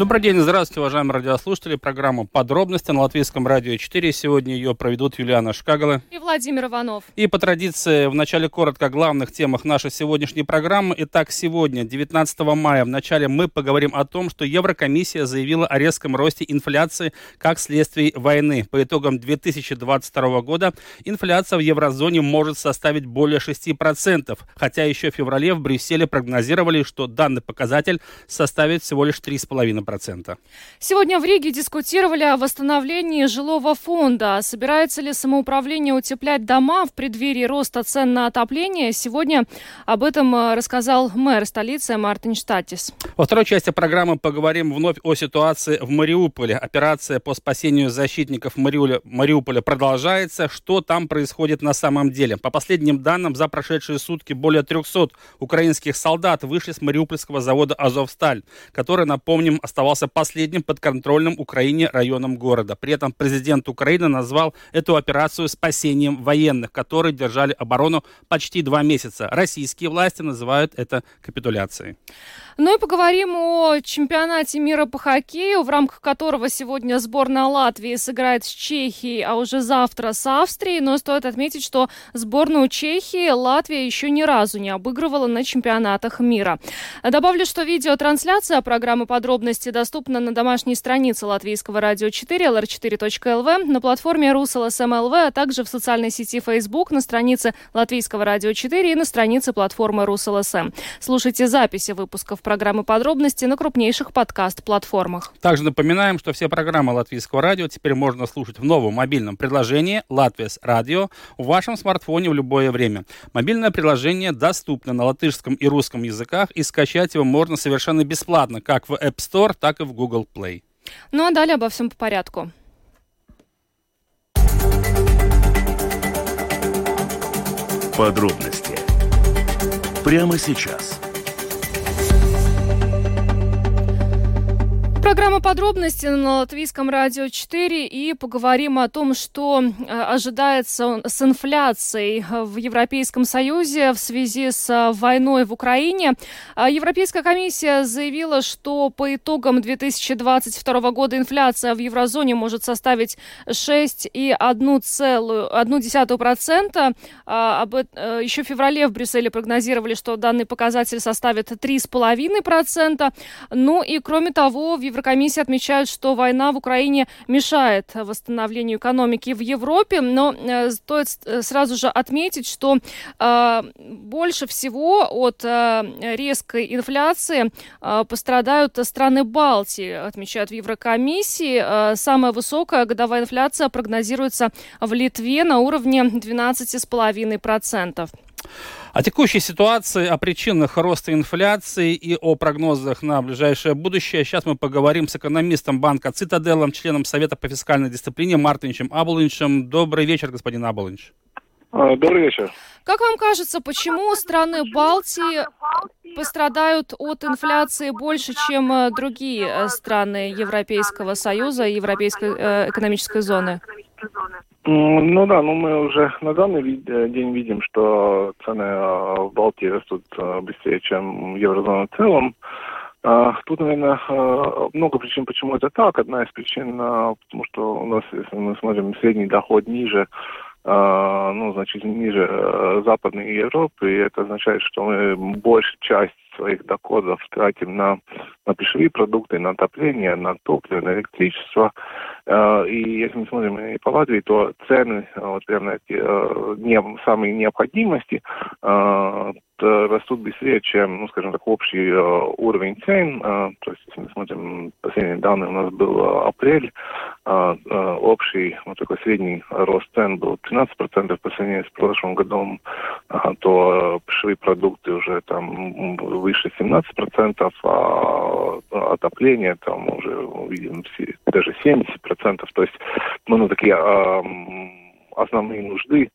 Добрый день, здравствуйте, уважаемые радиослушатели. Программа «Подробности» на Латвийском радио 4. Сегодня ее проведут Юлиана Шкагала и Владимир Иванов. И по традиции, в начале коротко о главных темах нашей сегодняшней программы. Итак, сегодня, 19 мая, в начале мы поговорим о том, что Еврокомиссия заявила о резком росте инфляции как следствие войны. По итогам 2022 года инфляция в еврозоне может составить более 6%, хотя еще в феврале в Брюсселе прогнозировали, что данный показатель составит всего лишь 3,5%. 2,5%. Сегодня в Риге дискутировали о восстановлении жилого фонда. Собирается ли самоуправление утеплять дома в преддверии роста цен на отопление? Сегодня об этом э, рассказал мэр столицы Мартин Штатис. Во второй части программы поговорим вновь о ситуации в Мариуполе. Операция по спасению защитников Мариуля, Мариуполя продолжается. Что там происходит на самом деле? По последним данным, за прошедшие сутки более 300 украинских солдат вышли с мариупольского завода «Азовсталь», который, напомним, оставался последним подконтрольным Украине районом города. При этом президент Украины назвал эту операцию спасением военных, которые держали оборону почти два месяца. Российские власти называют это капитуляцией. Ну и поговорим о чемпионате мира по хоккею, в рамках которого сегодня сборная Латвии сыграет с Чехией, а уже завтра с Австрией. Но стоит отметить, что сборную Чехии Латвия еще ни разу не обыгрывала на чемпионатах мира. Добавлю, что видеотрансляция программы подробности доступна на домашней странице Латвийского радио 4, lr4.lv, на платформе RusLSM.lv, а также в социальной сети Facebook, на странице Латвийского радио 4 и на странице платформы RusLSM. Слушайте записи выпусков программы «Подробности» на крупнейших подкаст-платформах. Также напоминаем, что все программы Латвийского радио теперь можно слушать в новом мобильном приложении «Латвияс Радио» в вашем смартфоне в любое время. Мобильное приложение доступно на латышском и русском языках, и скачать его можно совершенно бесплатно, как в App Store, так и в Google Play. Ну а далее обо всем по порядку. Подробности прямо сейчас. Программа подробности на Латвийском радио 4 и поговорим о том, что э, ожидается с инфляцией в Европейском Союзе в связи с войной в Украине. А Европейская комиссия заявила, что по итогам 2022 года инфляция в еврозоне может составить 6,1%. А, э, еще в феврале в Брюсселе прогнозировали, что данный показатель составит 3,5%. Ну и кроме того, в Европейском Еврокомиссия отмечает, что война в Украине мешает восстановлению экономики в Европе, но э, стоит э, сразу же отметить, что э, больше всего от резкой инфляции пострадают страны Балтии, отмечают в Еврокомиссии. Самая высокая годовая инфляция прогнозируется в Литве на уровне 12,5%. О текущей ситуации, о причинах роста инфляции и о прогнозах на ближайшее будущее. Сейчас мы поговорим с экономистом банка «Цитаделом», членом Совета по фискальной дисциплине Мартинчем Абулинчем. Добрый вечер, господин Абулинч. А, добрый вечер. Как вам кажется, почему страны Балтии пострадают от инфляции больше, чем э, другие э, страны Европейского Союза и Европейской э, экономической зоны? Ну да, ну мы уже на данный э, день видим, что цены э, в Балтии растут э, быстрее, чем в еврозоне в целом. А, тут, наверное, много причин, почему это так. Одна из причин, потому что у нас, если мы смотрим, средний доход ниже, ну, значительно ниже Западной Европы, и это означает, что мы большую часть своих доходов тратим на, на пищевые продукты, на отопление, на топливо, на электричество. Э, и если мы смотрим и по Латвии, то цены вот прямо на эти э, не, самые необходимости э, растут быстрее, чем, ну, скажем так, общий уровень цен. То есть, если мы смотрим последние данные, у нас был апрель, общий вот такой средний рост цен был 13% по сравнению с прошлым годом, то пищевые продукты уже там выше 17%, а отопление там уже увидим даже 70%. То есть, ну, ну такие основные нужды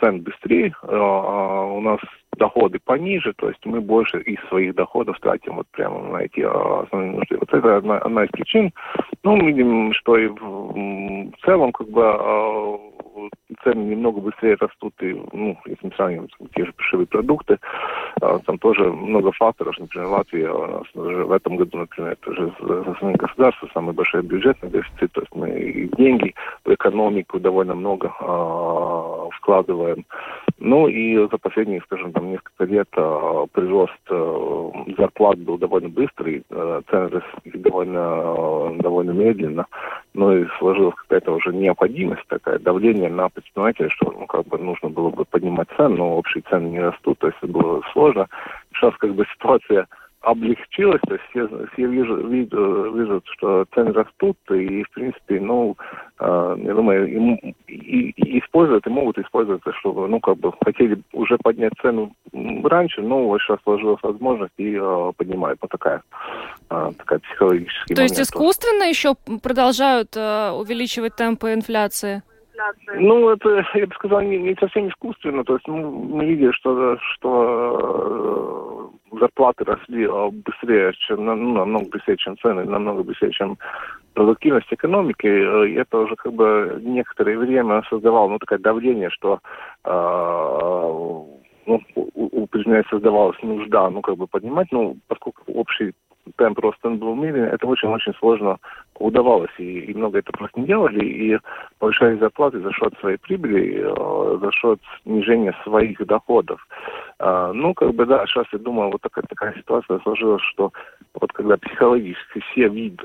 цен быстрее, у нас доходы пониже, то есть мы больше из своих доходов тратим вот прямо на эти основные нужды. Вот это одна, одна из причин. Ну, мы видим, что и в, в целом как бы цены немного быстрее растут, и, ну, если мы сравним те же пищевые продукты, а, там тоже много факторов. Например, Латвия уже в этом году, например, это же за своим государством самый большой бюджетный дефицит, то есть мы и деньги в экономику довольно много а, вкладываем. Ну и за последние, скажем, там несколько лет а, прирост а, зарплат был довольно быстрый, а, цены росли довольно, довольно медленно, ну и сложилась какая-то уже необходимость, такая давление на предпринимателей, что ну, как бы нужно было бы поднимать цены, но общие цены не растут, то есть было сложно. Сейчас как бы ситуация облегчилось, то есть все, все вижу, видят, видят, что цены растут, и, в принципе, ну, э, я думаю, и, и, и используют, и могут использовать, чтобы, ну, как бы, хотели уже поднять цену раньше, но вот сейчас сложилась возможность, и э, поднимают. Вот такая, э, такая психологическая То есть искусственно еще продолжают э, увеличивать темпы инфляции? Ну, это, я бы сказал, не, не совсем искусственно. То есть ну, мы видели, что, что э, зарплаты росли а, быстрее, чем, ну, намного быстрее, чем цены, намного быстрее, чем продуктивность экономики. И это уже как бы некоторое время создавало ну, такое давление, что э, ну, у, у предприятия создавалась нужда, ну, как бы поднимать, ну, поскольку общий темп роста был медленный, это очень-очень сложно удавалось. И, и много это просто не делали, и повышали зарплаты за счет своей прибыли, э, за счет снижения своих доходов. Э, ну, как бы, да, сейчас я думаю, вот такая, такая ситуация сложилась, что вот когда психологически все видят,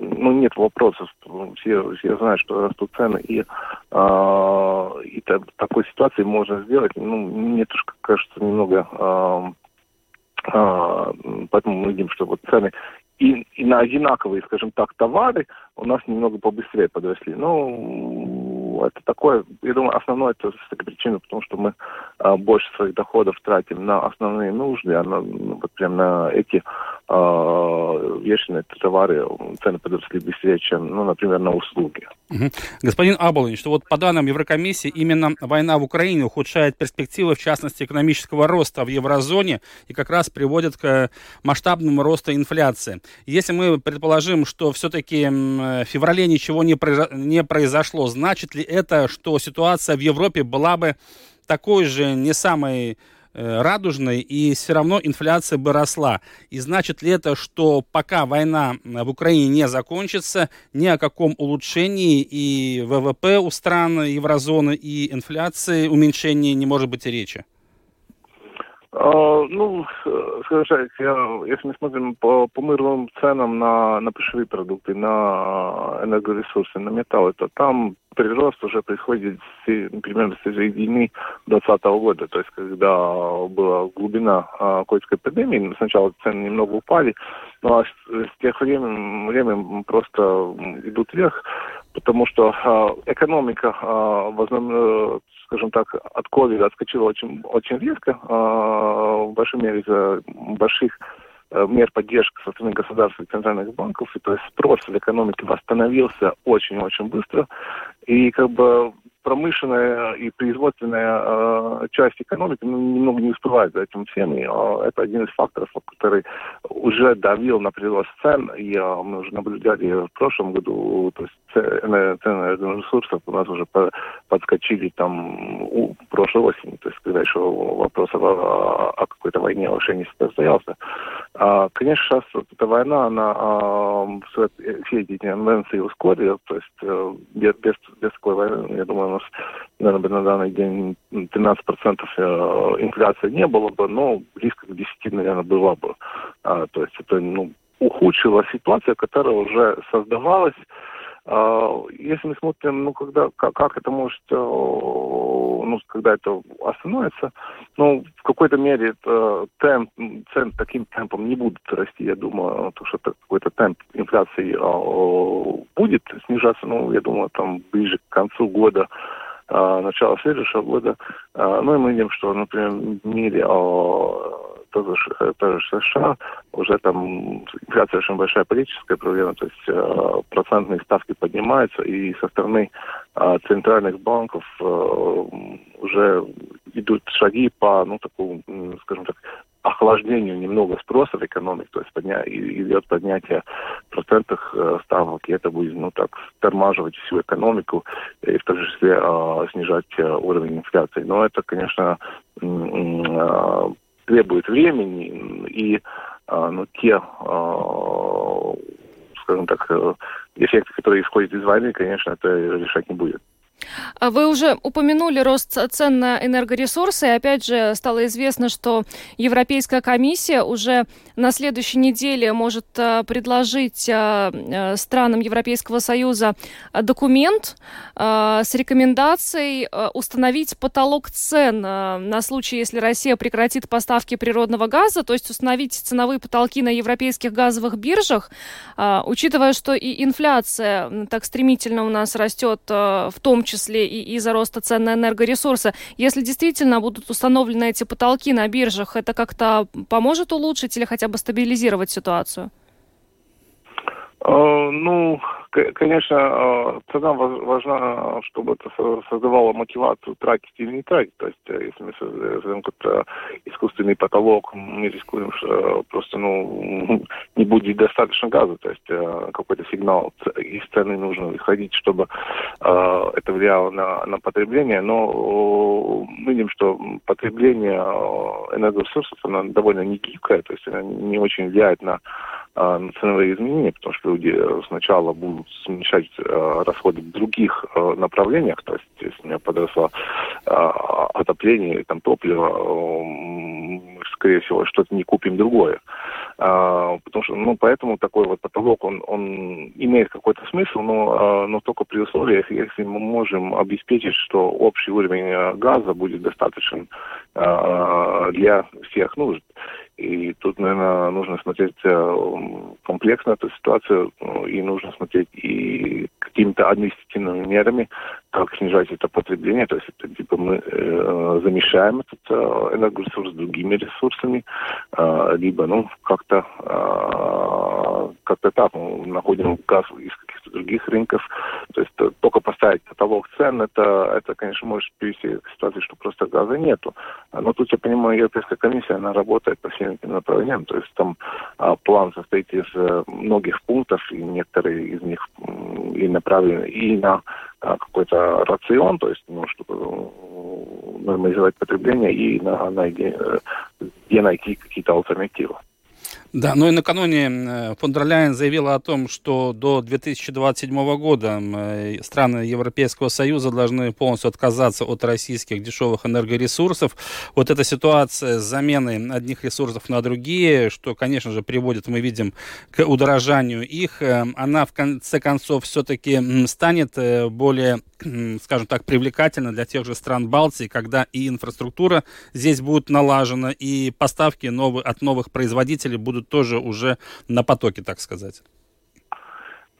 ну, нет вопросов, все, все знают, что растут цены, и, э, и так, такой ситуации можно сделать, ну, мне тоже кажется немного э, а, поэтому мы видим, что вот цены и, и на одинаковые, скажем так, товары у нас немного побыстрее подросли. Ну, это такое, я думаю, основное это с причина, потому что мы а, больше своих доходов тратим на основные нужды, а на, ну, вот прям на эти а, эти товары цены подросли быстрее, чем, ну, например, на услуги. Угу. Господин Аболин, что вот по данным Еврокомиссии, именно война в Украине ухудшает перспективы, в частности, экономического роста в еврозоне и как раз приводит к масштабному росту инфляции. Если мы предположим, что все-таки в феврале ничего не произошло, значит ли это, что ситуация в Европе была бы такой же, не самой э, радужной, и все равно инфляция бы росла. И значит ли это, что пока война в Украине не закончится, ни о каком улучшении и ВВП у стран еврозоны, и инфляции уменьшении не может быть и речи? А, ну, скажем так, если мы смотрим по, по мировым ценам на, на пищевые продукты, на энергоресурсы, на металлы, то там прирост уже происходит примерно с середины 2020 года. То есть, когда была глубина а, эпидемии, сначала цены немного упали, но с, с тех времен, времен просто идут вверх, потому что а, экономика а, в основном скажем так, от ковида отскочила очень, очень резко, э, в большой мере из-за больших э, мер поддержки со стороны государства и центральных банков, и то есть спрос в экономике восстановился очень-очень быстро, и как бы промышленная и производственная э, часть экономики ну, немного не успевает за этим всем. И, э, это один из факторов, который уже давил на прирост цен. И э, мы уже наблюдали в прошлом году, то есть ресурсов у нас уже по, подскочили там у прошлой осени, то есть когда еще вопрос о, о какой-то войне уже не состоялся. А, конечно, сейчас вот эта война, она а, все эти тенденции ускорила, то есть э, без, без, без такой войны, я думаю, нас, наверное, на данный день 13% э, инфляции не было бы, но близко к 10, наверное, было бы. А, то есть это ну, ухудшила ситуация, которая уже создавалась. А, если мы смотрим, ну, когда, как, это может, э, ну, когда это остановится, ну, в какой-то мере это темп, цен таким темпом не будут расти, я думаю, то, что какой-то темп инфляции э, будет снижаться, ну, я думаю, там ближе к концу года, э, начала следующего года. Ну, и мы видим, что, например, в мире тоже, тоже США, уже там инфляция очень большая политическая проблема, то есть э, процентные ставки поднимаются, и со стороны э, центральных банков э, уже идут шаги по, ну, такому, скажем так, охлаждению немного спроса в экономике, то есть подня... идет поднятие процентных э, ставок, и это будет, ну, так, тормаживать всю экономику и в том числе э, снижать э, уровень инфляции. Но это, конечно, э, требует времени, и э, ну, те, э, скажем так, э, эффекты, которые исходят из войны, конечно, это решать не будет. А вы уже упомянули рост цен на энергоресурсы. И опять же, стало известно, что Европейская комиссия уже на следующей неделе может э, предложить э, э, странам Европейского Союза документ с рекомендацией установить потолок цен на случай, если Россия прекратит поставки природного газа, то есть установить ценовые потолки на европейских газовых биржах, учитывая, что и инфляция так стремительно у нас растет, в том числе и из-за роста цен на энергоресурсы. Если действительно будут установлены эти потолки на биржах, это как-то поможет улучшить или хотя бы стабилизировать ситуацию? Э, ну, конечно, э, цена важна, чтобы это создавало мотивацию тратить или не тратить. То есть, э, если мы создаем какой-то искусственный потолок, мы рискуем, что просто ну, не будет достаточно газа. То есть, какой-то сигнал из цены нужно выходить, чтобы это влияло на, на потребление. Но мы видим, что потребление энергоресурсов оно довольно не гибкое, то есть, оно не очень влияет на ценовые изменения, потому что люди сначала будут смещать э, расходы в других э, направлениях, то есть если у меня подросло э, отопление, там топливо, э, скорее всего, что-то не купим другое. Потому что, ну, поэтому такой вот потолок, он, он имеет какой-то смысл, но, но только при условиях, если мы можем обеспечить, что общий уровень газа будет достаточен для всех нужд. И тут, наверное, нужно смотреть э, комплексно эту ситуацию, ну, и нужно смотреть и какими-то административными мерами, как снижать это потребление, то есть это типа мы э, замещаем этот э, энергоресурс другими ресурсами, э, либо, ну, как-то э, как-то так, мы находим газ из каких-то других рынков, то есть э, только поставить потолок цен, это, это, конечно, может привести к ситуации, что просто газа нету. Но тут, я понимаю, Европейская комиссия, она работает по всем этим направлениям, то есть там а, план состоит из а, многих пунктов, и некоторые из них и направлены и на какой-то рацион, то есть, ну, чтобы ну, нормализовать потребление, и на, на где, где найти какие-то альтернативы. Да, ну и накануне э, фон дер Ляйен заявила о том, что до 2027 года э, страны Европейского Союза должны полностью отказаться от российских дешевых энергоресурсов. Вот эта ситуация с заменой одних ресурсов на другие, что, конечно же, приводит, мы видим, к удорожанию их, э, она в конце концов все-таки станет более, скажем так, привлекательна для тех же стран Балтии, когда и инфраструктура здесь будет налажена, и поставки новые, от новых производителей будут тоже уже на потоке, так сказать?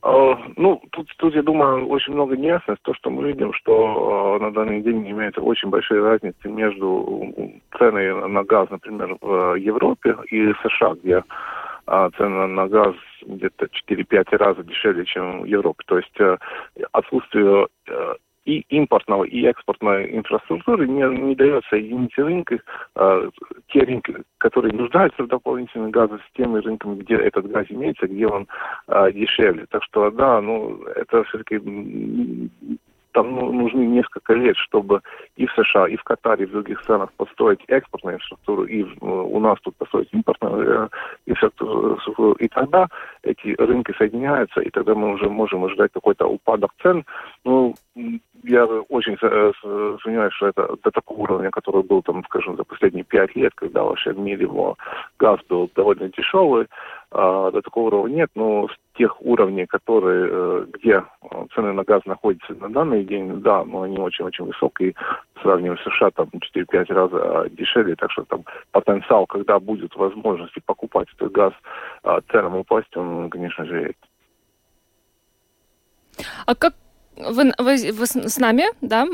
А, ну, тут, тут, я думаю, очень много неясности. То, что мы видим, что э, на данный день имеется очень большие разницы между ценой на газ, например, в Европе и США, где э, цена на газ где-то 4-5 раза дешевле, чем в Европе. То есть э, отсутствие и импортного, и экспортной инфраструктуры не, не дает соединить рынки, э, те рынки, которые нуждаются в дополнительных газах, с теми рынками, где этот газ имеется, где он э, дешевле. Так что, да, ну, это все-таки там ну, нужны несколько лет, чтобы и в США, и в Катаре, и в других странах построить экспортную инфраструктуру, и у нас тут построить импортную э, инфраструктуру. И тогда эти рынки соединяются, и тогда мы уже можем ожидать какой-то упадок цен. Ну, я очень э, сомневаюсь, что это до такого уровня, который был, там, скажем, за последние пять лет, когда вообще в мире газ был довольно дешевый, а, до такого уровня нет, но тех уровней, которые, э, где э, цены на газ находятся на данный день, да, но они очень-очень высокие, сравнивая с США, там 4-5 раз а, дешевле, так что там потенциал, когда будет возможность покупать этот газ, ценам упасть, он, конечно же, есть. А как вы, вы, вы с нами, да?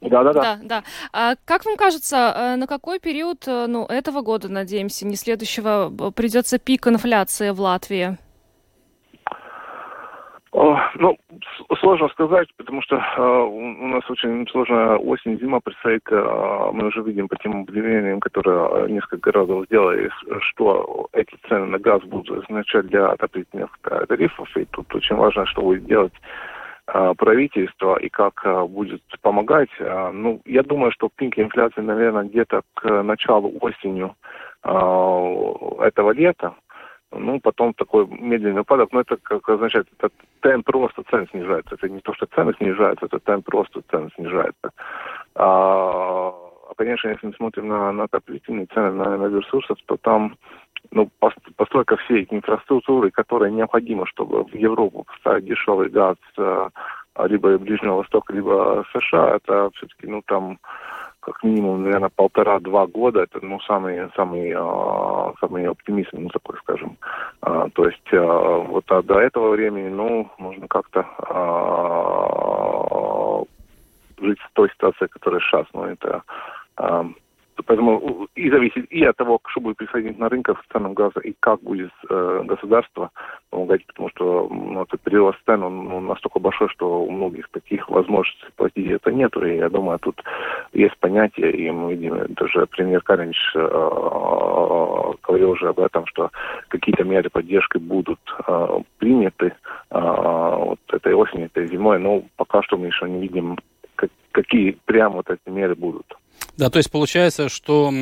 Да, да, да. Да, да. А как вам кажется, на какой период ну, этого года, надеемся, не следующего, придется пик инфляции в Латвии? Ну, сложно сказать, потому что э, у нас очень сложная осень, зима предстоит. Э, мы уже видим по тем объявлениям, которые несколько раз сделали, что эти цены на газ будут означать для отопительных тарифов. И тут очень важно, что будет делать э, правительство и как э, будет помогать. Э, ну, я думаю, что пик инфляции, наверное, где-то к началу осенью э, этого лета ну, потом такой медленный упадок, но это как означает, это темп роста цен снижается. Это не то, что цены снижаются, это темп роста цен снижается. А, а конечно, если мы смотрим на, на отопительные цены, на, на ресурсов, то там ну, постройка всей инфраструктуры, которая необходима, чтобы в Европу поставить дешевый газ а, либо Ближнего Востока, либо США, это все-таки, ну, там как минимум, наверное, полтора-два года. Это, ну, самый, самый, э, самый оптимизм, ну, такой, скажем. Э, то есть э, вот а до этого времени, ну, можно как-то жить в той ситуации, которая сейчас. Ну, это Поэтому и зависит и от того, что будет происходить на рынках с ценам газа, и как будет э, государство помогать, потому что ну, этот прирост цен, он, он настолько большой, что у многих таких возможностей платить это нет. И я думаю, тут есть понятие, и мы видим, даже премьер Каринч э, говорил уже об этом, что какие-то меры поддержки будут э, приняты э, вот этой осенью, этой зимой, но пока что мы еще не видим, как, какие прямо вот эти меры будут. Да, то есть получается, что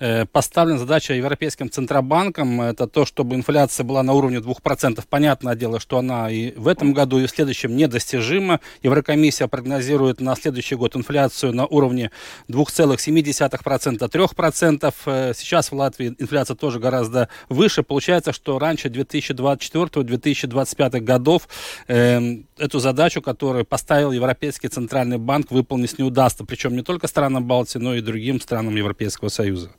э, поставлена задача Европейским Центробанком, это то, чтобы инфляция была на уровне 2%. Понятное дело, что она и в этом году, и в следующем недостижима. Еврокомиссия прогнозирует на следующий год инфляцию на уровне 2,7%, 3%. Э, сейчас в Латвии инфляция тоже гораздо выше. Получается, что раньше 2024-2025 годов э, эту задачу, которую поставил Европейский Центральный банк, выполнить не удастся. Причем не только странам Балтии, но и другим странам Европейского Союза?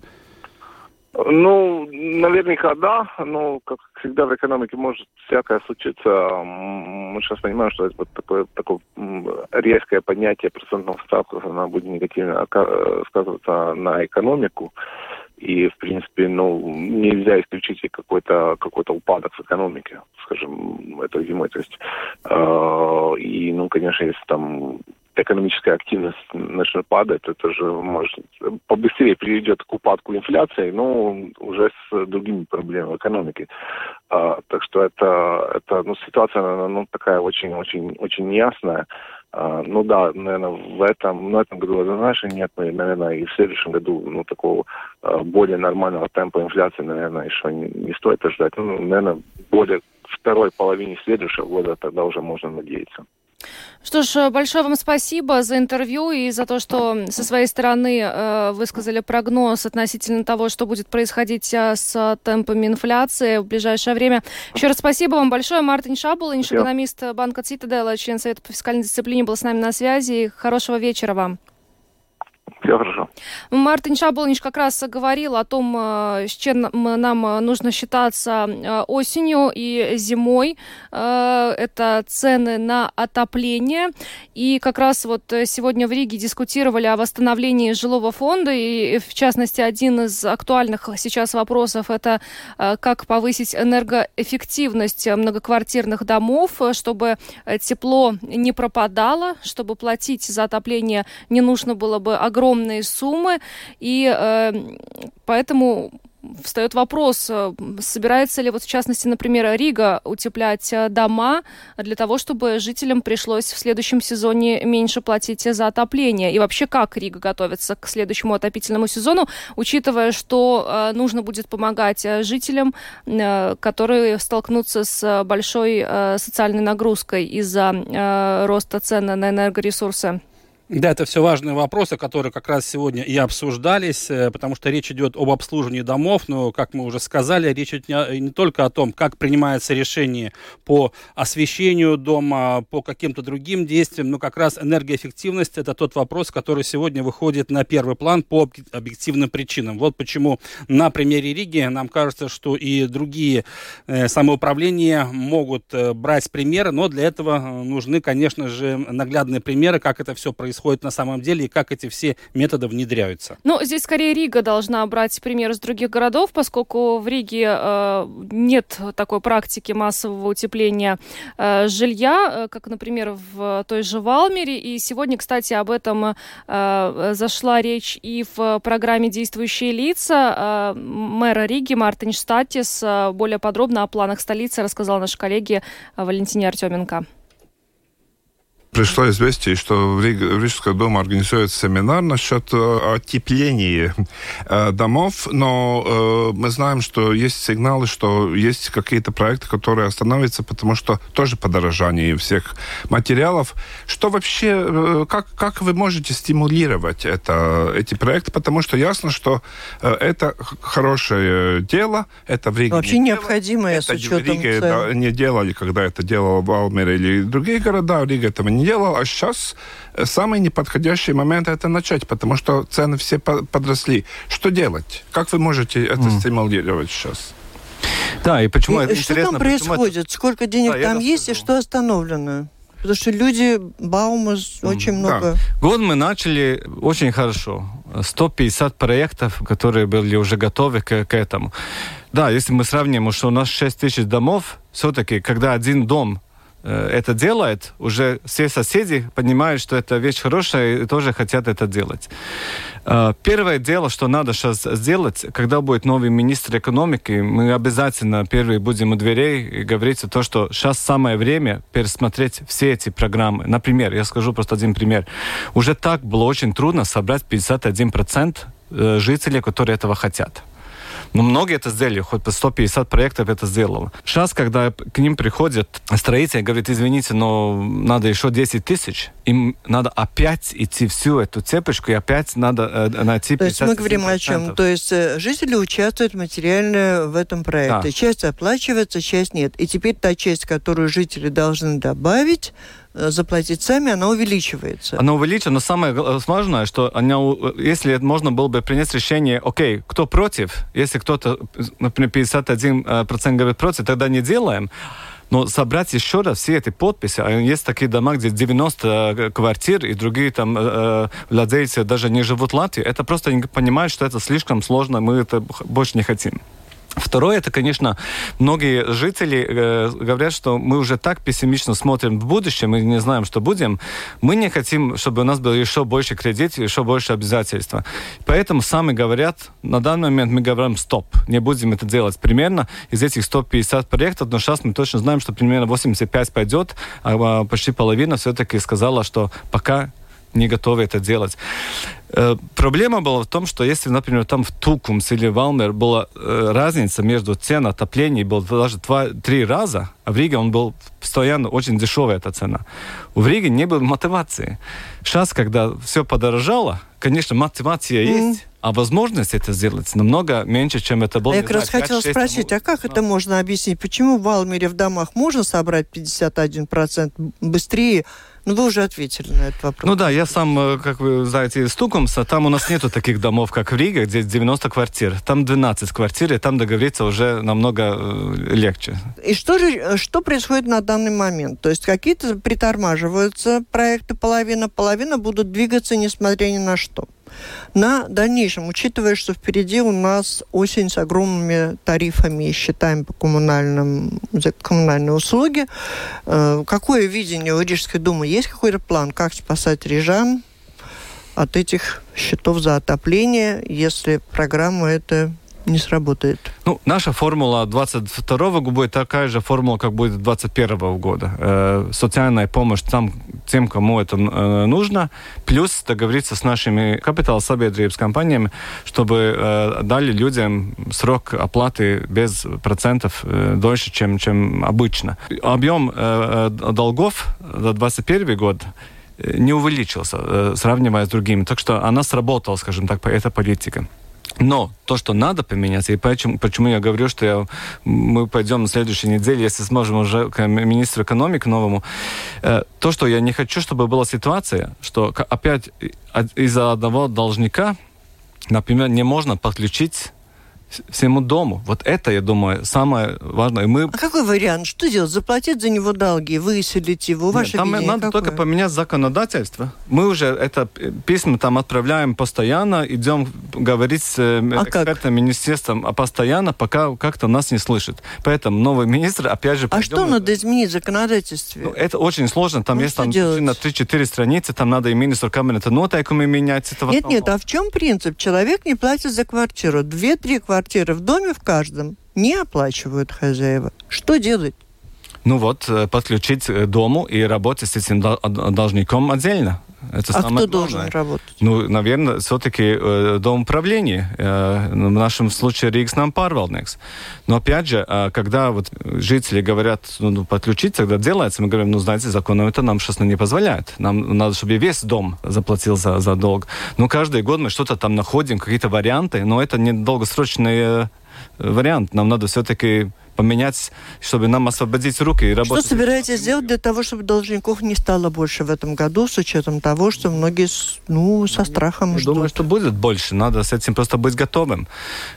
Ну, наверняка да, но, как всегда в экономике может всякое случиться. Мы сейчас понимаем, что это вот такое, такое резкое поднятие процентных ставок, она будет негативно сказываться на экономику. И, в принципе, ну, нельзя исключить какой-то какой упадок в экономике, скажем, этой зимой. То есть, э, и, ну, конечно, если там экономическая активность начнет падать, это же может побыстрее приведет к упадку инфляции, но уже с другими проблемами экономики. А, так что это, это ну, ситуация ну, такая очень-очень очень неясная. А, ну да, наверное, в этом, в этом году однозначно нет, но, наверное, и в следующем году ну, такого а, более нормального темпа инфляции, наверное, еще не, не стоит ожидать. Ну, наверное, более второй половине следующего года тогда уже можно надеяться. Что ж, большое вам спасибо за интервью и за то, что со своей стороны э, высказали прогноз относительно того, что будет происходить э, с темпами инфляции в ближайшее время. Еще раз спасибо вам большое. Мартин Шабулинш, экономист банка Цитадела, член Совета по фискальной дисциплине, был с нами на связи. Хорошего вечера вам. Хорошо. Мартин Шаболнич как раз говорил о том, э, с чем нам э, нужно считаться э, осенью и зимой. Это цены на отопление. И как раз вот сегодня в Риге дискутировали о восстановлении жилого фонда. И в частности, один из актуальных сейчас вопросов это как повысить энергоэффективность многоквартирных домов, чтобы тепло не пропадало, чтобы платить за отопление не нужно было бы огромные суммы, и э, поэтому встает вопрос, э, собирается ли вот в частности, например, Рига утеплять э, дома для того, чтобы жителям пришлось в следующем сезоне меньше платить за отопление? И вообще, как Рига готовится к следующему отопительному сезону, учитывая, что э, нужно будет помогать жителям, которые столкнутся с большой социальной нагрузкой из-за роста цен на энергоресурсы? Да, это все важные вопросы, которые как раз сегодня и обсуждались, э, потому что речь идет об обслуживании домов, но, как мы уже сказали, речь идет не, только о том, как принимается решение по освещению дома, по каким-то другим действиям, но как раз энергоэффективность – это тот вопрос, который сегодня выходит на первый план по объективным причинам. Вот почему на примере Риги нам кажется, что и другие э, самоуправления могут э, брать примеры, но для этого нужны, конечно же, наглядные примеры, как это все происходит происходит на самом деле и как эти все методы внедряются. Ну, здесь скорее Рига должна брать пример из других городов, поскольку в Риге э, нет такой практики массового утепления э, жилья, э, как, например, в той же Валмере. И сегодня, кстати, об этом э, зашла речь и в программе «Действующие лица». Э, мэра Риги Мартин Штатис э, более подробно о планах столицы рассказал наш коллеге Валентине Артеменко пришло известие, что в, Риг, в Рижском доме организуется семинар насчет э, отепления э, домов, но э, мы знаем, что есть сигналы, что есть какие-то проекты, которые остановятся, потому что тоже подорожание всех материалов. Что вообще, как, как вы можете стимулировать это, эти проекты? Потому что ясно, что это хорошее дело, это в Риге Вообще не необходимое это с учетом в Риге цен. не делали, когда это делал Валмер или другие города, в Риге этого не делал, а сейчас э, самый неподходящий момент это начать, потому что цены все подросли. Что делать? Как вы можете это mm. стимулировать сейчас? Да, и почему и, это Что там происходит? Это... Сколько денег да, там есть и что остановлено? Потому что люди, Баума, очень много... Да. Год мы начали очень хорошо. 150 проектов, которые были уже готовы к, к этому. Да, если мы сравним, что у нас 6 тысяч домов, все-таки, когда один дом это делает, уже все соседи понимают, что это вещь хорошая и тоже хотят это делать. Э, первое дело, что надо сейчас сделать, когда будет новый министр экономики, мы обязательно первые будем у дверей и говорить о том, что сейчас самое время пересмотреть все эти программы. Например, я скажу просто один пример. Уже так было очень трудно собрать 51% э, жителей, которые этого хотят. Но ну, многие это сделали, хоть по 150 проектов это сделало. Сейчас, когда к ним приходят строители говорят, извините, но надо еще 10 тысяч, им надо опять идти всю эту цепочку, и опять надо э, найти То есть мы говорим о чем? То есть э, жители участвуют материально в этом проекте. Да. Часть оплачивается, часть нет. И теперь та часть, которую жители должны добавить, заплатить сами, она увеличивается. Она увеличивается, но самое важное, что она, если можно было бы принять решение, окей, кто против, если кто-то, например, 51% говорит против, тогда не делаем. Но собрать еще раз все эти подписи, а есть такие дома, где 90 э, квартир, и другие там э, владельцы даже не живут в Латвии, это просто не понимают, что это слишком сложно, мы это больше не хотим. Второе, это, конечно, многие жители э, говорят, что мы уже так пессимистично смотрим в будущее, мы не знаем, что будем. Мы не хотим, чтобы у нас было еще больше кредит, еще больше обязательства. Поэтому сами говорят, на данный момент мы говорим стоп, не будем это делать. Примерно из этих 150 проектов, но сейчас мы точно знаем, что примерно 85 пойдет, а почти половина все-таки сказала, что пока не готовы это делать. Э, проблема была в том, что если, например, там в Тукумс или Валмер была э, разница между ценой отопления была даже два-три раза, а в Риге он был постоянно очень дешевая эта цена. В Риге не было мотивации. Сейчас, когда все подорожало, конечно, мотивация mm. есть, а возможность это сделать намного меньше, чем это было. Я как раз хотела спросить, а как это можно объяснить? Почему в Валмере в домах можно собрать 51% быстрее, ну, вы уже ответили на этот вопрос. Ну да, я сам, э, как вы знаете, из Тукумса. Там у нас нету таких домов, как в Риге, где 90 квартир. Там 12 квартир, и там договориться уже намного э, легче. И что же, э, что происходит на данный момент? То есть какие-то притормаживаются проекты половина, половина будут двигаться, несмотря ни на что. На дальнейшем, учитывая, что впереди у нас осень с огромными тарифами, считаем по коммунальным, за коммунальные услуги, э, какое видение у Рижской думы? Есть какой-то план, как спасать рижан от этих счетов за отопление, если программа это не сработает. Ну, наша формула 22 года такая же формула, как будет 21 года. Э, социальная помощь там, тем, кому это э, нужно, плюс договориться с нашими капитал с компаниями, чтобы э, дали людям срок оплаты без процентов э, дольше, чем, чем обычно. Объем э, э долгов за 21 год э, не увеличился, э, сравнивая с другими. Так что она сработала, скажем так, эта политика. Но то, что надо поменяться, и почему, почему я говорю, что я, мы пойдем на следующей неделе, если сможем уже к министру экономики новому, э, то, что я не хочу, чтобы была ситуация, что опять из-за одного должника, например, не можно подключить всему дому. Вот это, я думаю, самое важное. И мы... А какой вариант? Что делать? Заплатить за него долги, выселить его? Нет, Ваше там видение надо какое? только поменять законодательство. Мы уже это письма там отправляем постоянно, идем говорить с э, А как? экспертом министерством, а постоянно пока как-то нас не слышит. Поэтому новый министр, опять же... А что надо изменить в законодательстве? Ну, это очень сложно. Там Ну, есть там делать? на 3-4 страницы, там надо и министр кабинета нотайками менять. Это Нет, нет, а в чем принцип? Человек не платит за квартиру. Две-три квартиры в доме в каждом не оплачивают хозяева. Что делать? Ну вот, э, подключить э, дому и работать с этим э, должником отдельно. Это а самое кто должен главное. работать? Ну, наверное, все-таки э, дом управления, э, в нашем случае Ригс нам парвалдникс. Но опять же, э, когда вот жители говорят, ну, ну, подключить, тогда делается, мы говорим, ну, знаете, законом это нам сейчас не позволяет. Нам надо, чтобы весь дом заплатил за, за долг. Ну, каждый год мы что-то там находим, какие-то варианты, но это не долгосрочный э, вариант. Нам надо все-таки поменять, чтобы нам освободить руки и Что работать. собираетесь сделать для того, чтобы должников не стало больше в этом году, с учетом того, что многие ну, со страхом Я ждут? думаю, что будет больше. Надо с этим просто быть готовым.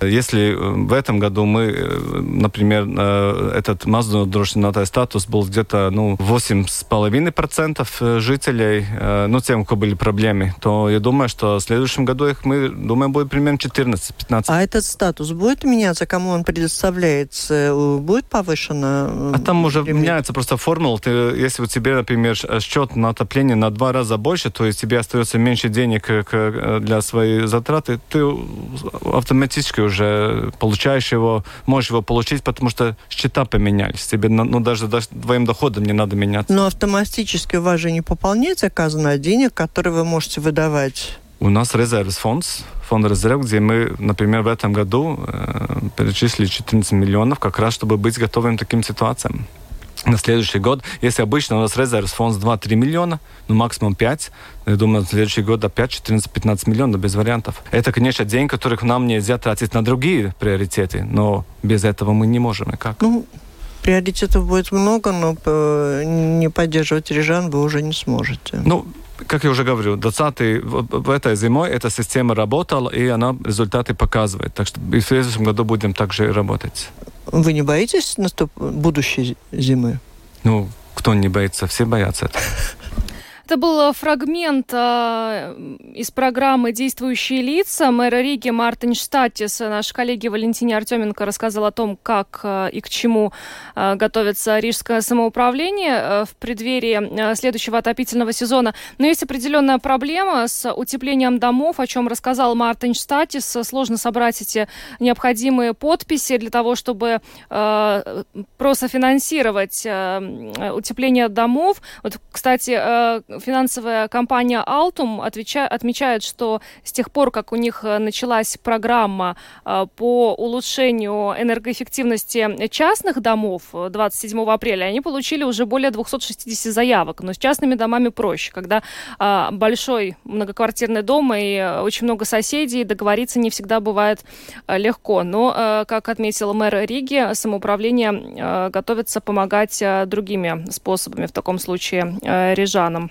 Если э, в этом году мы, э, например, э, этот маздодрошенный статус был где-то ну, 8,5% э, жителей, ну, тем, у кого были проблемы, то я думаю, что в следующем году их, мы думаем, будет примерно 14-15%. А этот статус будет меняться, кому он предоставляется? Э, Будет повышено? э, А там уже лимит? меняется просто формула. Ты, если у тебя, например, счет на отопление на два раза больше, то есть тебе остается меньше денег э, к- для своей затраты, ты автоматически уже получаешь его, можешь его получить, потому что счета поменялись. Тебе ну, даже, даже твоим доходом не надо меняться. Но автоматически у вас же не пополняется казна денег, которые вы можете выдавать. У нас резерв фонд, фонд резерв, где мы, например, в этом году э, перечислили 14 миллионов, как раз чтобы быть готовым к таким ситуациям. На следующий год, если обычно у нас резерв фонд 2-3 миллиона, ну максимум 5, я думаю, на следующий год опять 14-15 миллионов без вариантов. Это, конечно, деньги, которых нам нельзя тратить на другие приоритеты, но без этого мы не можем никак. Ну, приоритетов будет много, но э, не поддерживать режан вы уже не сможете. Ну, как я уже говорю, 20 в, этой зимой эта система работала, и она результаты показывает. Так что и в следующем году будем также работать. Вы не боитесь наступ... будущей зимы? Ну, кто не боится, все боятся этого. Это был фрагмент э, из программы «Действующие лица». Мэр Риги Мартин Штатис, наш коллеги Валентине Артеменко рассказал о том, как э, и к чему э, готовится рижское самоуправление э, в преддверии э, следующего отопительного сезона. Но есть определенная проблема с утеплением домов, о чем рассказал Мартин Штатис. Сложно собрать эти необходимые подписи для того, чтобы э, просто финансировать э, утепление домов. Вот, кстати, э, финансовая компания Altum отвеча- отмечает, что с тех пор, как у них э, началась программа э, по улучшению энергоэффективности частных домов э, 27 апреля, они получили уже более 260 заявок. Но с частными домами проще, когда э, большой многоквартирный дом и э, очень много соседей, договориться не всегда бывает э, легко. Но, э, как отметил мэр Риги, самоуправление э, готовится помогать э, другими способами, в таком случае э, рижанам.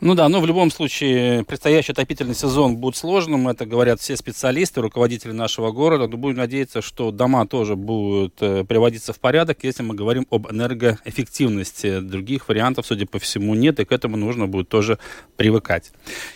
Ну да, но в любом случае предстоящий отопительный сезон будет сложным, это говорят все специалисты, руководители нашего города. Но будем надеяться, что дома тоже будут э, приводиться в порядок, если мы говорим об энергоэффективности. Других вариантов, судя по всему, нет, и к этому нужно будет тоже привыкать.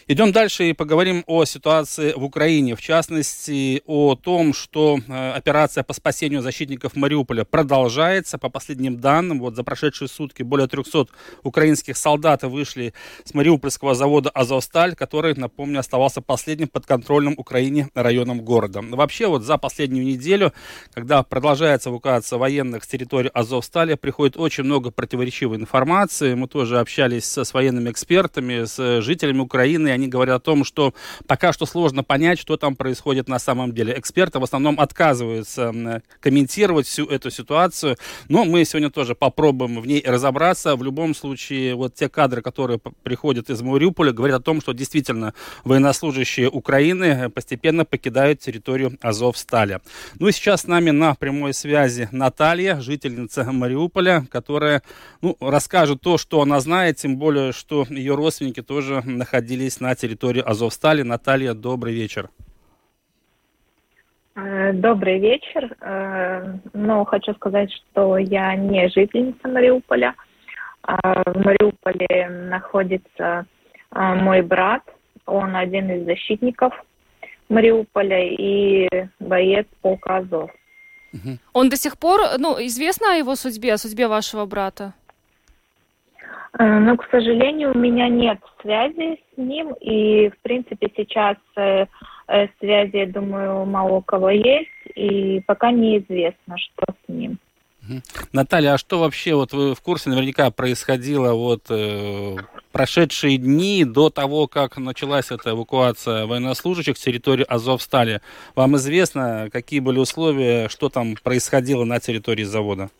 Идем дальше и поговорим о ситуации в Украине, в частности о том, что э, операция по спасению защитников Мариуполя продолжается. По последним данным, вот за прошедшие сутки более 300 украинских солдат вышли с Мариупольского завода «Азовсталь», который, напомню, оставался последним подконтрольным Украине районом города. Вообще, вот за последнюю неделю, когда продолжается эвакуация военных с территории Азовстали, приходит очень много противоречивой информации. Мы тоже общались с, военными экспертами, с жителями Украины, и они говорят о том, что пока что сложно понять, что там происходит на самом деле. Эксперты в основном отказываются комментировать всю эту ситуацию, но мы сегодня тоже попробуем в ней разобраться. В любом случае, вот те кадры, которые п- приходят из Мариуполя, говорят о том, что действительно военнослужащие Украины постепенно покидают территорию Азовстали. Ну и сейчас с нами на прямой связи Наталья, жительница Мариуполя, которая ну, расскажет то, что она знает, тем более, что ее родственники тоже находились на территории Азовстали. Наталья, добрый вечер. Э, Добрый вечер. Э, Но хочу сказать, что я не жительница Мариуполя. А В Мариуполе находится а, мой брат. Он один из защитников Мариуполя и боец полка Азов. Он до сих пор, ну, известно о его судьбе, о судьбе вашего брата? Э, Но, к сожалению, у меня нет связи с ним, и, в принципе, сейчас э, э, связи, я думаю, мало у кого есть, и пока неизвестно, что с ним. Наталья, а что вообще, вот вы в курсе наверняка происходило вот э, прошедшие дни до того, как началась эта эвакуация военнослужащих с территории Азовстали? Вам известно, какие были условия, что там происходило на территории завода?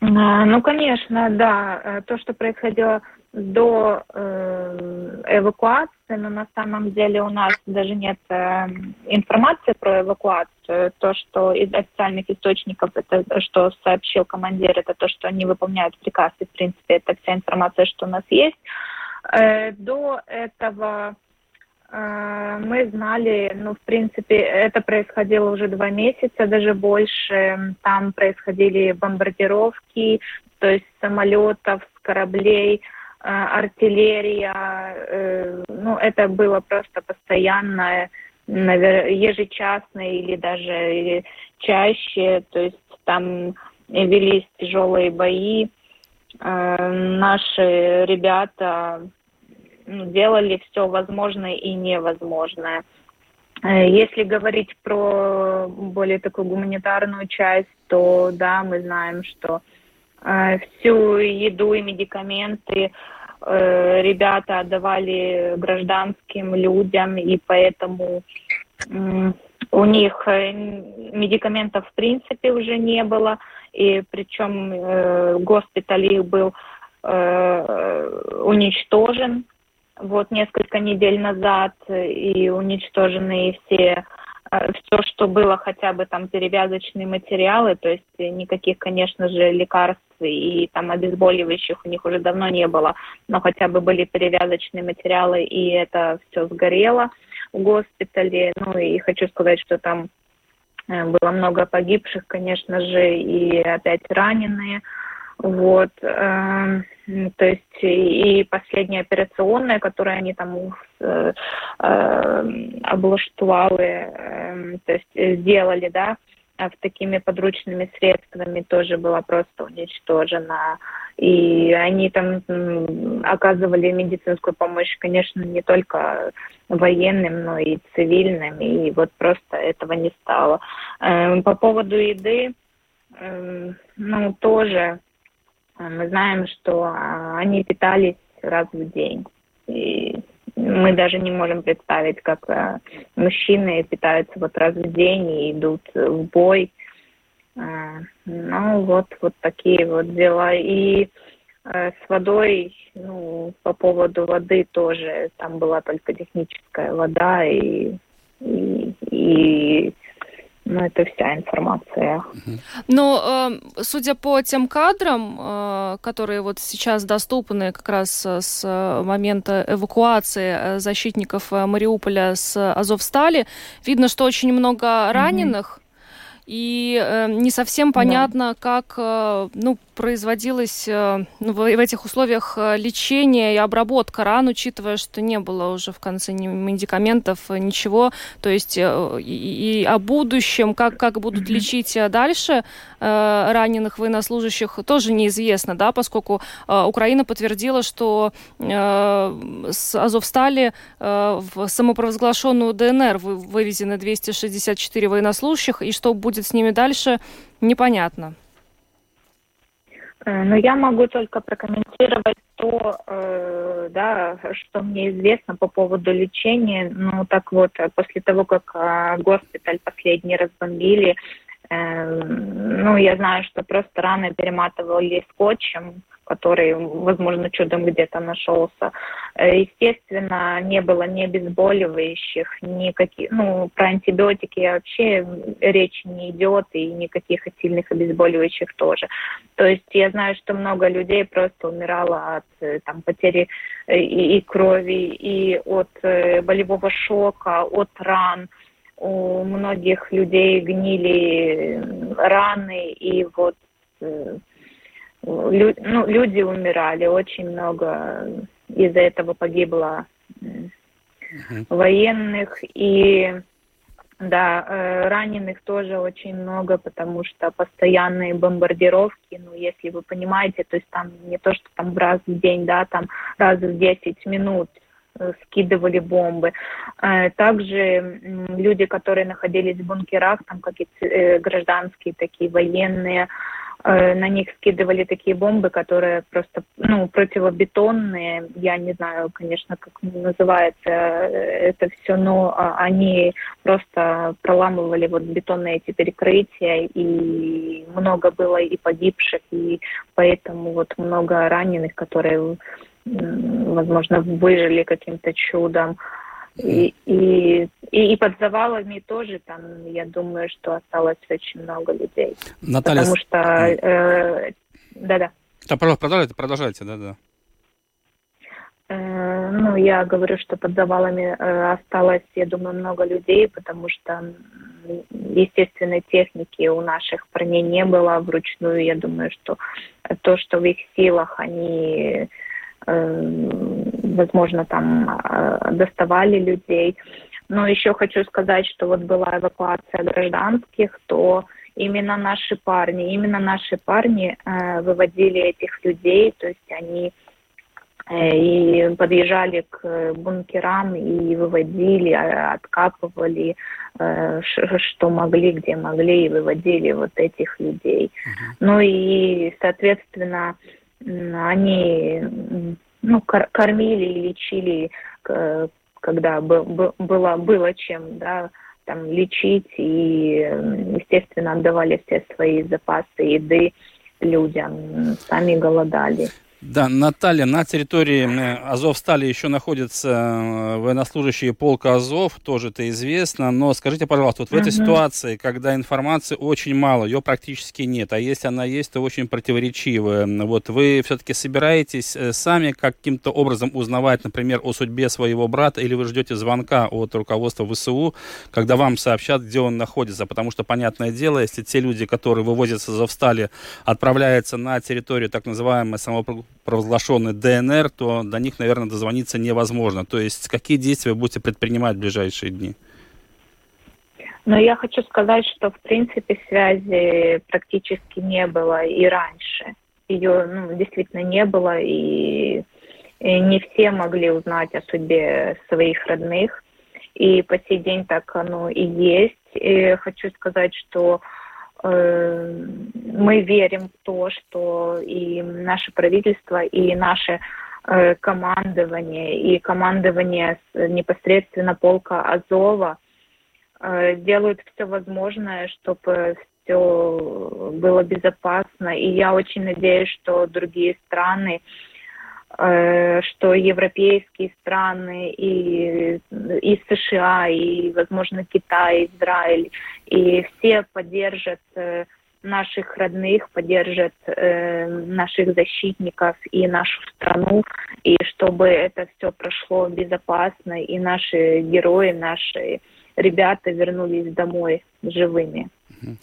А, Ну, конечно, да. Э, То, что происходило до э, эвакуации, но на самом деле у нас даже нет э, информации про эвакуацию. То, что из официальных источников, это что сообщил командир, это то, что они выполняют приказ, и, в принципе, это вся информация, что у нас есть. До этого мы знали, ну, в принципе, это происходило уже два месяца, даже больше. Там происходили бомбардировки, то есть самолетов, кораблей, э, артиллерия. э, Ну, это было просто постоянное, ежечасное или даже чаще. То есть там велись тяжелые бои. Э, Наши ребята ну, делали все возможное и невозможное. Э, Если говорить про более такую гуманитарную часть, то да, мы знаем, что э, всю еду и медикаменты э, ребята отдавали гражданским людям, и поэтому м, у них э, медикаментов в принципе уже не было, и причем э, госпиталь их был э, уничтожен вот несколько недель назад, и уничтожены все все, что было хотя бы там перевязочные материалы, то есть никаких, конечно же, лекарств и там обезболивающих у них уже давно не было, но хотя бы были перевязочные материалы, и это все сгорело в госпитале. Ну и хочу сказать, что там э, было много погибших, конечно же, и опять раненые. Вот, э, то есть и последняя операционная, которую они там э, э, облаштовали, э, то есть сделали, да, а в такими подручными средствами тоже была просто уничтожена. И они там оказывали медицинскую помощь, конечно, не только военным, но и цивильным, и вот просто этого не стало. Э, По поводу еды, э, ну, тоже мы знаем, что а, они питались раз в день. И мы даже не можем представить, как а, мужчины питаются вот раз в день и идут в бой. А, Ну, вот, вот такие вот дела. И с водой, ну, по поводу воды тоже, там была только техническая вода и, и, и ну, это вся информация. Но э, судя по тем кадрам, э, которые вот сейчас доступны как раз э, с момента эвакуации э, защитников Мариуполя с Азовстали, видно, что очень много раненых. И э, не совсем понятно, как э, ну, производилось э, ну, в, в этих условиях э, лечение и обработка ран, учитывая, что не было уже в конце ни медикаментов, э, ничего. То есть э, и, и о будущем, как, как будут лечить э, дальше э, раненых военнослужащих, тоже неизвестно, да, поскольку э, Украина подтвердила, что э, с Азовстали э, в самопровозглашенную ДНР вы, вывезены 264 военнослужащих, и что будет с ними дальше, непонятно. Но я могу только прокомментировать то, э, да, что мне известно по поводу лечения. Ну, так вот, после того, как э, госпиталь последний разбомбили, ну, я знаю, что просто раны перематывали скотчем, который, возможно, чудом где-то нашелся. Э, Естественно, не было ни обезболивающих, никаких, ну, про антибиотики вообще речи не идет, и никаких сильных обезболивающих тоже. То есть я знаю, что много людей просто умирало от э, там, потери э, и, и крови, и от болевого шока, от ран. У многих людей гнили раны, и вот лю, ну, люди умирали, очень много из-за этого погибло военных, и да, э, раненых тоже очень много, потому что постоянные бомбардировки, ну, если вы понимаете, то есть там не то, что там раз в день, да, там раз в 10 минут э, скидывали бомбы. Э, также люди, которые находились в бункерах, там какие-то гражданские, такие военные, Э, на них скидывали такие бомбы, которые просто, ну, противобетонные, я не знаю, конечно, как называется э, это все, но а, они просто проламывали вот бетонные эти перекрытия, и много было и погибших, и поэтому вот много раненых, которые, возможно, выжили каким-то чудом. И, и, и, под завалами тоже там, я думаю, что осталось очень много людей. Наталья... Потому что... Э, да-да. Да, продолжайте, продолжайте, да-да. Э, ну, я говорю, что под завалами э, осталось, я думаю, много людей, потому что естественной техники у наших парней не было вручную. Я думаю, что то, что в их силах, они возможно, там э, доставали людей. Но еще хочу сказать, что вот была эвакуация гражданских, то именно наши парни, именно наши парни э, выводили этих людей, то есть они э, и подъезжали к бункерам и выводили, откапывали, что могли, где могли, и выводили вот этих людей. Uh-huh. Ну и, соответственно, они ну, кормили и лечили, когда было, было чем, да, там лечить и, естественно, отдавали все свои запасы еды людям, сами голодали. Да, Наталья, на территории э, Азовстали еще находятся э, военнослужащие полка Азов, тоже это известно, но скажите, пожалуйста, вот в этой ситуации, когда информации очень мало, ее практически нет, а если она есть, то очень противоречивая, вот вы все-таки собираетесь э, сами каким-то образом узнавать, например, о судьбе своего брата, или вы ждете звонка от руководства ВСУ, когда вам сообщат, где он находится, потому что, понятное дело, если те люди, которые вывозятся из Азовстали, отправляются на территорию так называемой самопро провозглашенный ДНР, то до них, наверное, дозвониться невозможно. То есть какие действия будете предпринимать в ближайшие дни? Но я хочу сказать, что в принципе связи практически не было и раньше. Ее ну, действительно не было, и, и не все могли узнать о судьбе своих родных. И по сей день так оно и есть. И хочу сказать, что мы верим в то, что и наше правительство, и наше э, командование, и командование непосредственно полка Азова э, делают все возможное, чтобы все было безопасно. И я очень надеюсь, что другие страны Э, что европейские страны и, и США, и, возможно, Китай, Израиль, и все поддержат э, наших родных, поддержат э, наших защитников и нашу страну, и чтобы это все прошло безопасно, и наши герои, наши ребята вернулись домой живыми.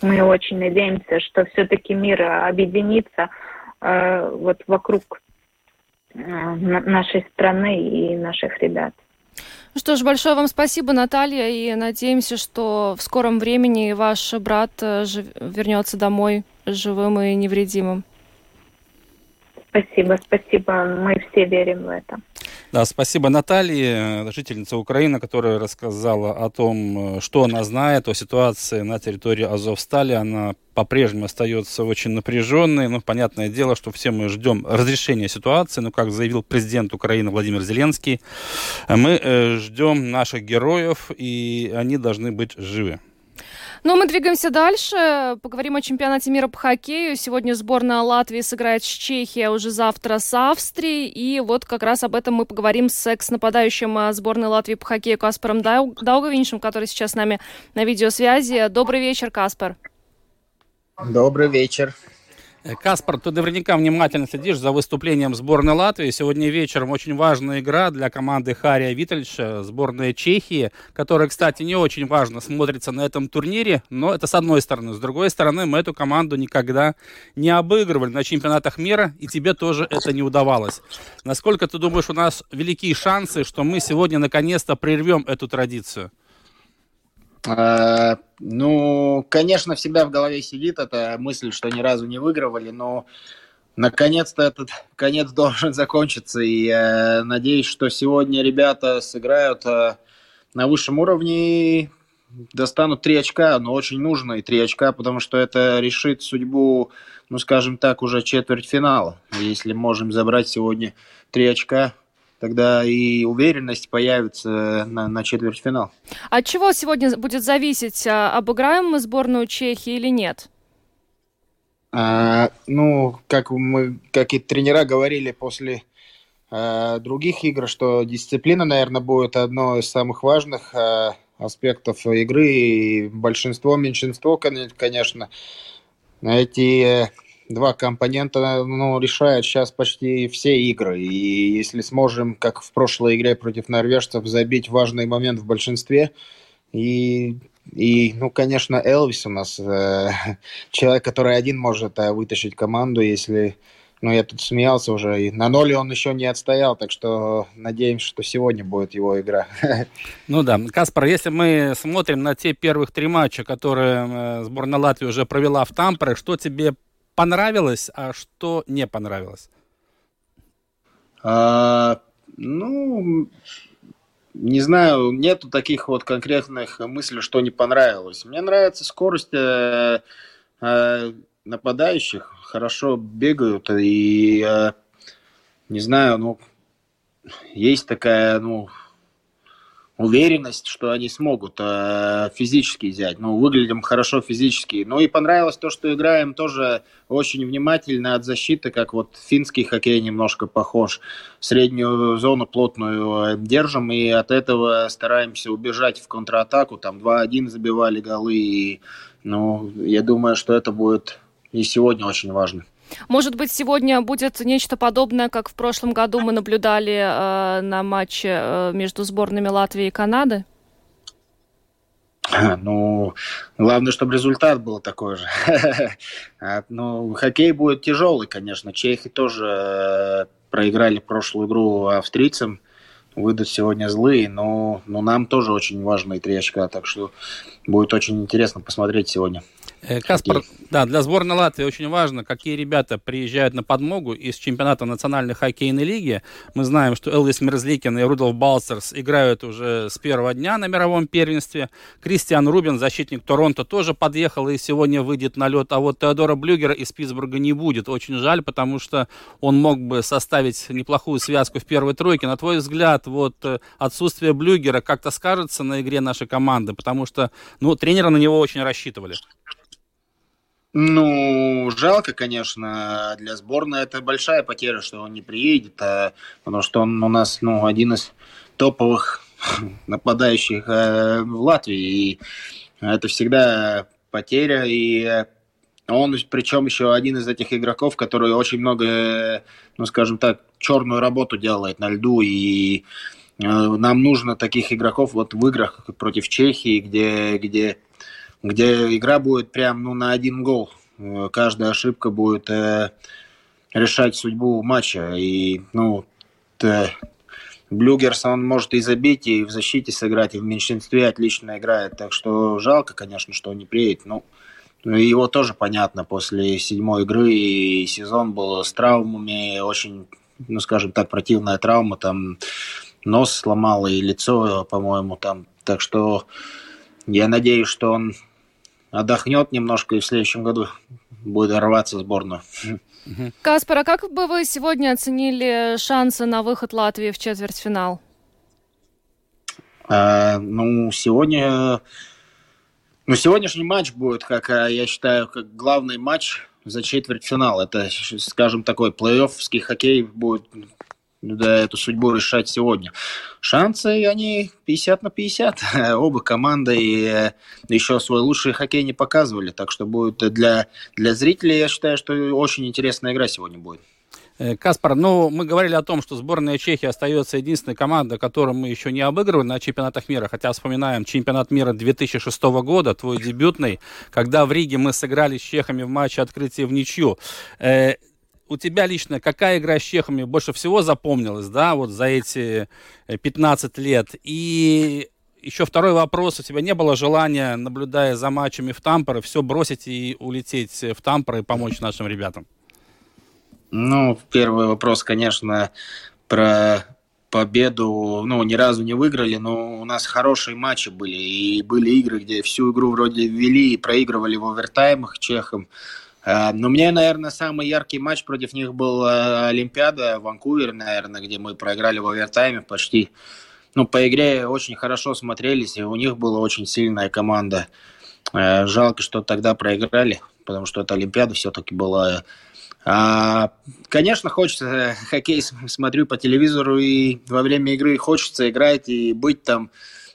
Мы очень надеемся, что все-таки мир объединится э, вот вокруг Э, нашей страны и наших ребят. Ну что ж, большое вам спасибо, Наталья, и надеемся, что в скором времени ваш брат э, жив... вернется домой живым и невредимым. Спасибо, спасибо. Мы все верим в это. Да, спасибо Наталье, жительница Украины, которая рассказала о том, что она знает о ситуации на территории Азовстали. Она по-прежнему остается очень напряженной. Ну, понятное дело, что все мы ждем разрешения ситуации. Но, как заявил президент Украины Владимир Зеленский, мы э, ждем наших героев, и они должны быть живы. Ну, мы двигаемся дальше. Поговорим о чемпионате мира по хоккею. Сегодня сборная Латвии сыграет с Чехией, а уже завтра с Австрией. И вот как раз об этом мы поговорим с экс-нападающим а, сборной Латвии по хоккею Каспаром Даугавиншем, который сейчас с нами на видеосвязи. Добрый вечер, Каспар. Добрый вечер. Э, Каспар, ты наверняка внимательно следишь за выступлением сборной Латвии. Сегодня вечером очень важная игра для команды Хария Витальевича, сборная Чехии, которая, кстати, не очень важно смотрится на этом турнире, но это с одной стороны. С другой стороны, мы эту команду никогда не обыгрывали на чемпионатах мира, и тебе тоже это не удавалось. Насколько ты думаешь, у нас великие шансы, что мы сегодня наконец-то прервем эту традицию? Ну, конечно, всегда в голове сидит эта мысль, что ни разу не выигрывали, но наконец-то этот конец должен закончиться. И э, надеюсь, что сегодня ребята сыграют э, на высшем уровне и достанут три очка, но очень нужные три очка, потому что это решит судьбу, ну, скажем так, уже четвертьфинала. Если можем забрать сегодня три очка, тогда и уверенность появится на, на четвертьфинал. От чего сегодня будет зависеть, а, обыграем мы сборную Чехии или нет? А, ну, как мы, как и тренера говорили после а, других игр, что дисциплина, наверное, будет одно из самых важных а, аспектов игры. И большинство, меньшинство, конечно, эти два компонента ну, решают сейчас почти все игры. И если сможем, как в прошлой игре против норвежцев, забить важный момент в большинстве, и, и ну, конечно, Элвис у нас э, человек, который один может э, вытащить команду, если... Ну, я тут смеялся уже, и на ноле он еще не отстоял, так что надеемся, что сегодня будет его игра. Ну да. Каспар, если мы смотрим на те первых три матча, которые э, сборная Латвии уже провела в Тампере, что тебе понравилось, а что не понравилось? А, ну, не знаю, нету таких вот конкретных мыслей, что не понравилось. Мне нравится скорость э, э, нападающих, хорошо бегают и э, не знаю, ну есть такая, ну уверенность, что они смогут э, физически взять. Ну, выглядим хорошо физически. Ну и понравилось то, что играем тоже очень внимательно от защиты, как вот финский хоккей немножко похож. Среднюю зону плотную э, держим и от этого стараемся убежать в контратаку. Там 2-1 забивали голы. И, ну, я думаю, что это будет и сегодня очень важно. Может быть, сегодня будет нечто подобное, как в прошлом году мы наблюдали э, на матче э, между сборными Латвии и Канады? Ну, главное, чтобы результат был такой же. А, ну, хоккей будет тяжелый, конечно. Чехи тоже э, проиграли прошлую игру австрийцам. Выйдут сегодня злые, но, но нам тоже очень важные три очка. Так что будет очень интересно посмотреть сегодня. Э, Каспар, да, для сборной Латвии очень важно, какие ребята приезжают на подмогу из чемпионата национальной хоккейной лиги. Мы знаем, что Элвис Мерзликин и Рудolf Балцерс играют уже с первого дня на мировом первенстве. Кристиан Рубин, защитник Торонто, тоже подъехал и сегодня выйдет на лед. А вот Теодора Блюгера из Питтсбурга не будет. Очень жаль, потому что он мог бы составить неплохую связку в первой тройке. На твой взгляд, вот э, отсутствие Блюгера как-то скажется на игре нашей команды? Потому что, ну, тренеры на него очень рассчитывали. Ну, жалко, конечно, для сборной это большая потеря, что он не приедет, а, потому что он у нас ну, один из топовых нападающих э, в Латвии. И это всегда потеря. И он, причем еще один из этих игроков, который очень много, ну, скажем так, черную работу делает на льду. И э, нам нужно таких игроков вот в играх против Чехии, где, где где игра будет прям ну, на один гол. Э, каждая ошибка будет э, решать судьбу матча. И, ну, т, Блюгерс, он может и забить, и в защите сыграть, и в меньшинстве отлично играет. Так что жалко, конечно, что он не приедет. Ну, его тоже понятно, после седьмой игры и сезон был с травмами, очень, ну, скажем так, противная травма, там нос сломал и лицо, по-моему, там. Так что я надеюсь, что он отдохнет немножко и в следующем году будет рваться сборную. Каспар, а как бы вы сегодня оценили шансы на выход Латвии в четвертьфинал? А, ну, сегодня... Ну, сегодняшний матч будет, как а, я считаю, как главный матч за четвертьфинал. Это, скажем, такой плей-оффский хоккей будет да, эту судьбу решать сегодня. Шансы, они 50 на 50. Оба команды и э, еще свой лучший хоккей не показывали. Так что будет для, для зрителей, я считаю, что очень интересная игра сегодня будет. Э, Каспар, ну, мы говорили о том, что сборная Чехии остается единственной командой, которую мы еще не обыгрывали на чемпионатах мира, хотя вспоминаем чемпионат мира 2006 года, твой дебютный, когда в Риге мы сыграли с чехами в матче открытия в ничью. Э, у тебя лично какая игра с чехами больше всего запомнилась, да, вот за эти 15 лет? И еще второй вопрос. У тебя не было желания, наблюдая за матчами в Тампере, все бросить и улететь в Тампер и помочь нашим ребятам? Ну, первый вопрос, конечно, про победу, ну, ни разу не выиграли, но у нас хорошие матчи были, и были игры, где всю игру вроде вели и проигрывали в овертаймах чехам. А, но мне, наверное, самый яркий матч против них был а, Олимпиада, Ванкувер, наверное, где мы проиграли в овертайме почти. Ну, по игре очень хорошо смотрелись, и у них была очень сильная команда. А, жалко, что тогда проиграли, потому что это Олимпиада все-таки была а, конечно, хочется хоккей смотрю по телевизору и во время игры хочется играть и быть там.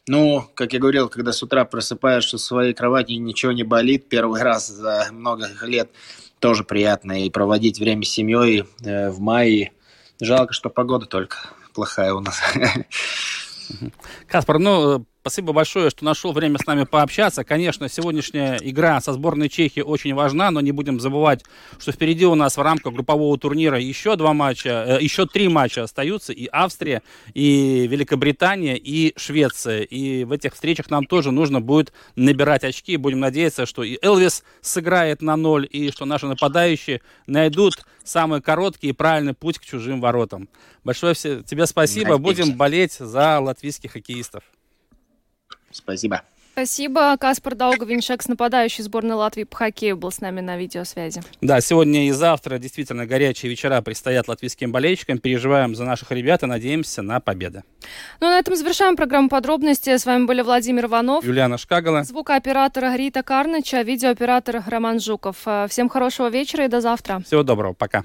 Ну, как я говорил, когда с утра просыпаешься в своей кровати ничего не болит первый раз за много лет, тоже приятно. И проводить время с семьей э, в мае. Жалко, что погода только плохая у нас. Каспар, ну, Спасибо большое, что нашел время с нами пообщаться. Конечно, сегодняшняя игра со сборной Чехии очень важна, но не будем забывать, что впереди у нас в рамках группового турнира еще два матча, э, еще три матча остаются. И Австрия, и Великобритания, и Швеция. И в этих встречах нам тоже нужно будет набирать очки. Будем надеяться, что и Элвис сыграет на ноль, и что наши нападающие найдут самый короткий и правильный путь к чужим воротам. Большое тебе спасибо. Будем болеть за латвийских хоккеистов. Спасибо. Спасибо. Каспар Даугавиншек, нападающий сборной Латвии по хоккею, был с нами на видеосвязи. Да, сегодня и завтра действительно горячие вечера предстоят латвийским болельщикам. Переживаем за наших ребят и надеемся на победы. Ну, а на этом завершаем программу подробности. С вами были Владимир Иванов, Юлиана Шкагала, звукооператор Рита Карныча, видеооператор Роман Жуков. Всем хорошего вечера и до завтра. Всего доброго. Пока.